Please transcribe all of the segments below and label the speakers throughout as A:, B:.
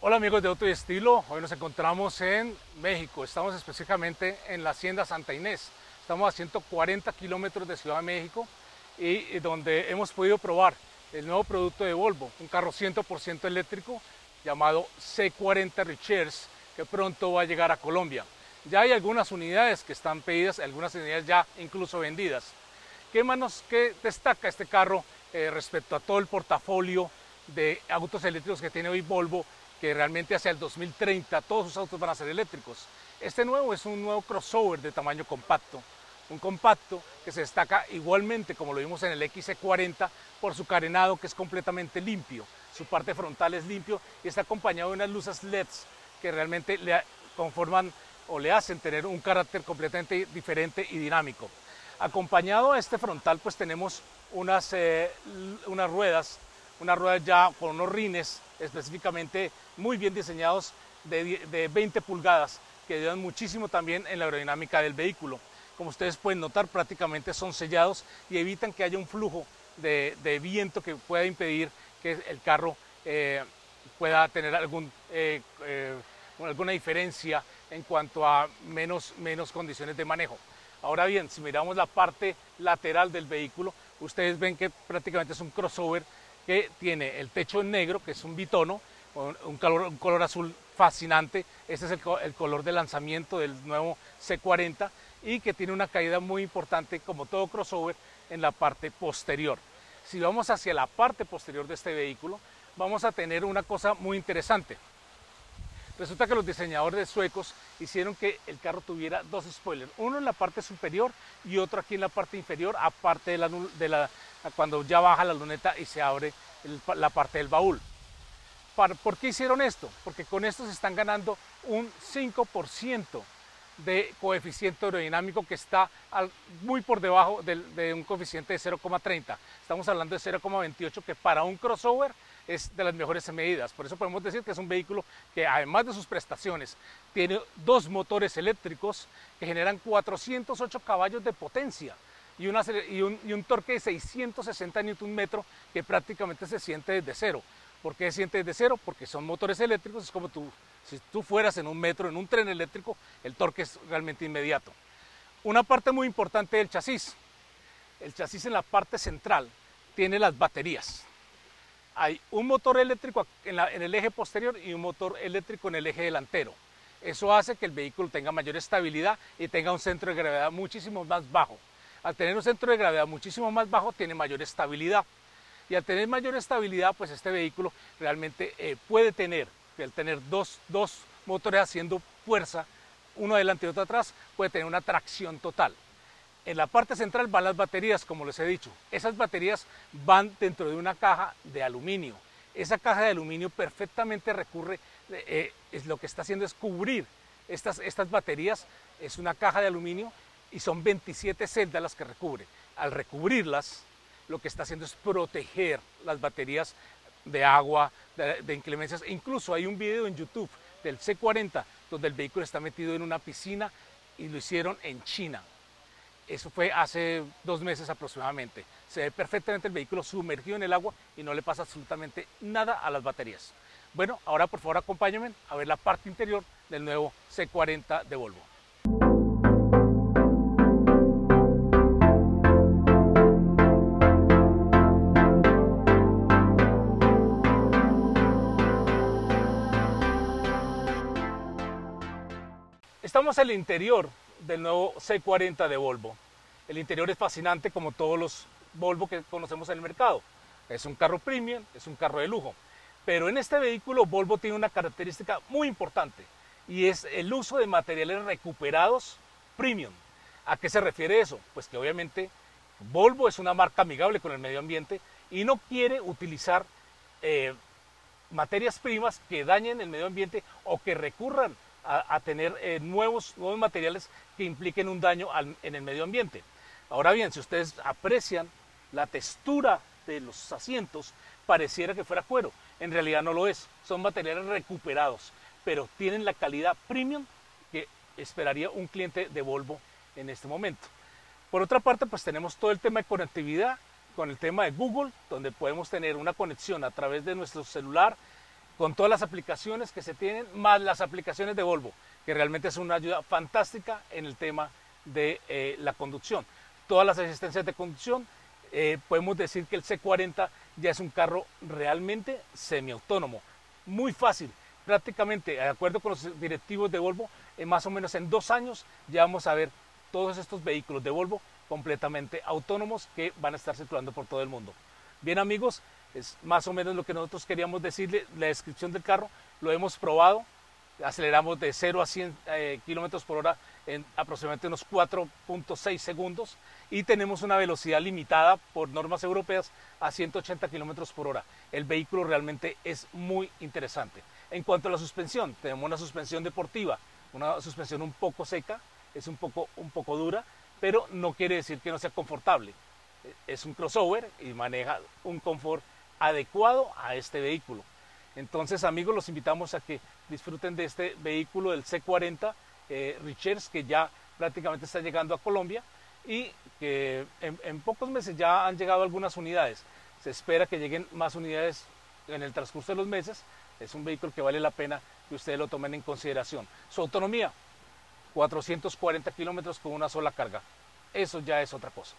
A: Hola amigos de Auto y Estilo, hoy nos encontramos en México, estamos específicamente en la Hacienda Santa Inés, estamos a 140 kilómetros de Ciudad de México y donde hemos podido probar el nuevo producto de Volvo, un carro 100% eléctrico llamado C40 Richers que pronto va a llegar a Colombia. Ya hay algunas unidades que están pedidas, algunas unidades ya incluso vendidas. ¿Qué más qué destaca este carro eh, respecto a todo el portafolio de autos eléctricos que tiene hoy Volvo que realmente hacia el 2030 todos sus autos van a ser eléctricos. Este nuevo es un nuevo crossover de tamaño compacto, un compacto que se destaca igualmente como lo vimos en el XC40 por su carenado que es completamente limpio, su parte frontal es limpio y está acompañado de unas luces LEDs que realmente le conforman o le hacen tener un carácter completamente diferente y dinámico. Acompañado a este frontal pues tenemos unas, eh, unas ruedas una rueda ya con unos rines específicamente muy bien diseñados de, 20 pulgadas que ayudan muchísimo también en la aerodinámica del vehículo. Como ustedes pueden notar, prácticamente son sellados y evitan que haya un flujo de, viento que pueda impedir que el carro eh, pueda tener algún, eh, eh, alguna diferencia en cuanto a menos, menos condiciones de manejo. Ahora bien, si miramos la parte lateral del vehículo, ustedes ven que prácticamente es un crossover que tiene el techo en negro, que es un bitono, un color, un color azul fascinante. Este es el, color de lanzamiento del nuevo C40 y que tiene una caída muy importante, como todo crossover, en la parte posterior. Si vamos hacia la parte posterior de este vehículo, vamos a tener una cosa muy interesante. Resulta que los diseñadores suecos hicieron que el carro tuviera dos spoilers, uno en la parte superior y otro aquí en la parte inferior, aparte de la, de la cuando ya baja la luneta y se abre la parte del baúl. ¿Por qué hicieron esto? Porque con esto se están ganando un 5% de coeficiente aerodinámico que está muy por debajo de, de un coeficiente de 0,30. Estamos hablando de 0,28 que para un crossover es de las mejores medidas. Por eso podemos decir que es un vehículo que además de sus prestaciones tiene dos motores eléctricos que generan 408 caballos de potencia y, un, torque de 660 Nm que prácticamente se siente desde cero. ¿Por qué se siente desde cero? Porque son motores eléctricos, es como tú, si tú fueras en un metro, en un tren eléctrico, el torque es realmente inmediato. Una parte muy importante del chasis, el chasis en la parte central tiene las baterías. Hay un motor eléctrico en, el eje posterior y un motor eléctrico en el eje delantero. Eso hace que el vehículo tenga mayor estabilidad y tenga un centro de gravedad muchísimo más bajo. Al tener un centro de gravedad muchísimo más bajo, tiene mayor estabilidad. Y al tener mayor estabilidad, pues este vehículo realmente eh, puede tener, al tener dos, dos motores haciendo fuerza, uno adelante y otro atrás, puede tener una tracción total. En la parte central van las baterías, como les he dicho. Esas baterías van dentro de una caja de aluminio. Esa caja de aluminio perfectamente recurre, eh, es lo que está haciendo es cubrir estas baterías. Es una caja de aluminio y son 27 celdas las que recubre. Al recubrirlas, lo que está haciendo es proteger las baterías de agua, de, inclemencias. Incluso hay un video en YouTube del C40 donde el vehículo está metido en una piscina y lo hicieron en China. Eso fue hace dos meses aproximadamente. Se ve perfectamente el vehículo sumergido en el agua y no le pasa absolutamente nada a las baterías. Bueno, ahora por favor acompáñenme a ver la parte interior del nuevo C40 de Volvo. Estamos en el interior del nuevo C40 de Volvo. El interior es fascinante como todos los Volvo que conocemos en el mercado. Es un carro premium, es un carro de lujo. Pero en este vehículo Volvo tiene una característica muy importante y es el uso de materiales recuperados premium. ¿A qué se refiere eso? Pues que obviamente Volvo es una marca amigable con el medio ambiente y no quiere utilizar eh, materias primas que dañen el medio ambiente o que recurran a, tener eh, nuevos, nuevos materiales que impliquen un daño en el medio ambiente. Ahora bien, si ustedes aprecian la textura de los asientos, pareciera que fuera cuero. En realidad no lo es, son materiales recuperados, pero tienen la calidad premium que esperaría un cliente de Volvo en este momento. Por otra parte, pues tenemos todo el tema de conectividad con el tema de Google, donde podemos tener una conexión a través de nuestro celular con todas las aplicaciones que se tienen, más las aplicaciones de Volvo, que realmente es una ayuda fantástica en el tema de eh, la conducción. Todas las asistencias de conducción, eh, podemos decir que el C40 ya es un carro realmente semiautónomo, muy fácil. Prácticamente, de acuerdo con los directivos de Volvo, en más o menos en dos años ya vamos a ver todos estos vehículos de Volvo completamente autónomos que van a estar circulando por todo el mundo. Bien amigos, es más o menos lo que nosotros queríamos decirle, la descripción del carro, lo hemos probado, aceleramos de 0 a 100 eh, kilómetros por hora en aproximadamente unos 4.6 segundos y tenemos una velocidad limitada por normas europeas a 180 kilómetros por hora. El vehículo realmente es muy interesante. En cuanto a la suspensión, tenemos una suspensión deportiva, una suspensión un poco seca, es un poco, un poco dura, pero no quiere decir que no sea confortable. Es un crossover y maneja un confort adecuado a este vehículo. Entonces, amigos, los invitamos a que disfruten de este vehículo del C40 eh, Richers, que ya prácticamente está llegando a Colombia y que en, pocos meses ya han llegado algunas unidades. Se espera que lleguen más unidades en el transcurso de los meses. Es un vehículo que vale la pena que ustedes lo tomen en consideración. Su autonomía, 440 kilómetros con una sola carga. Eso ya es otra cosa.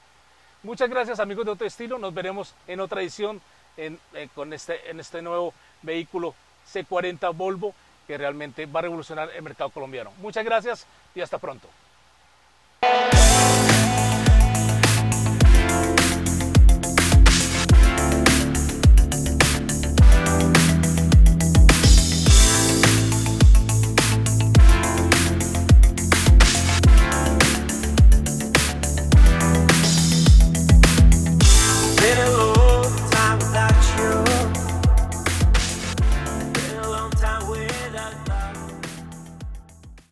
A: Muchas gracias amigos de otro estilo. Nos veremos en otra edición en, eh, con este, en este nuevo vehículo C40 Volvo que realmente va a revolucionar el mercado colombiano. Muchas gracias y hasta pronto.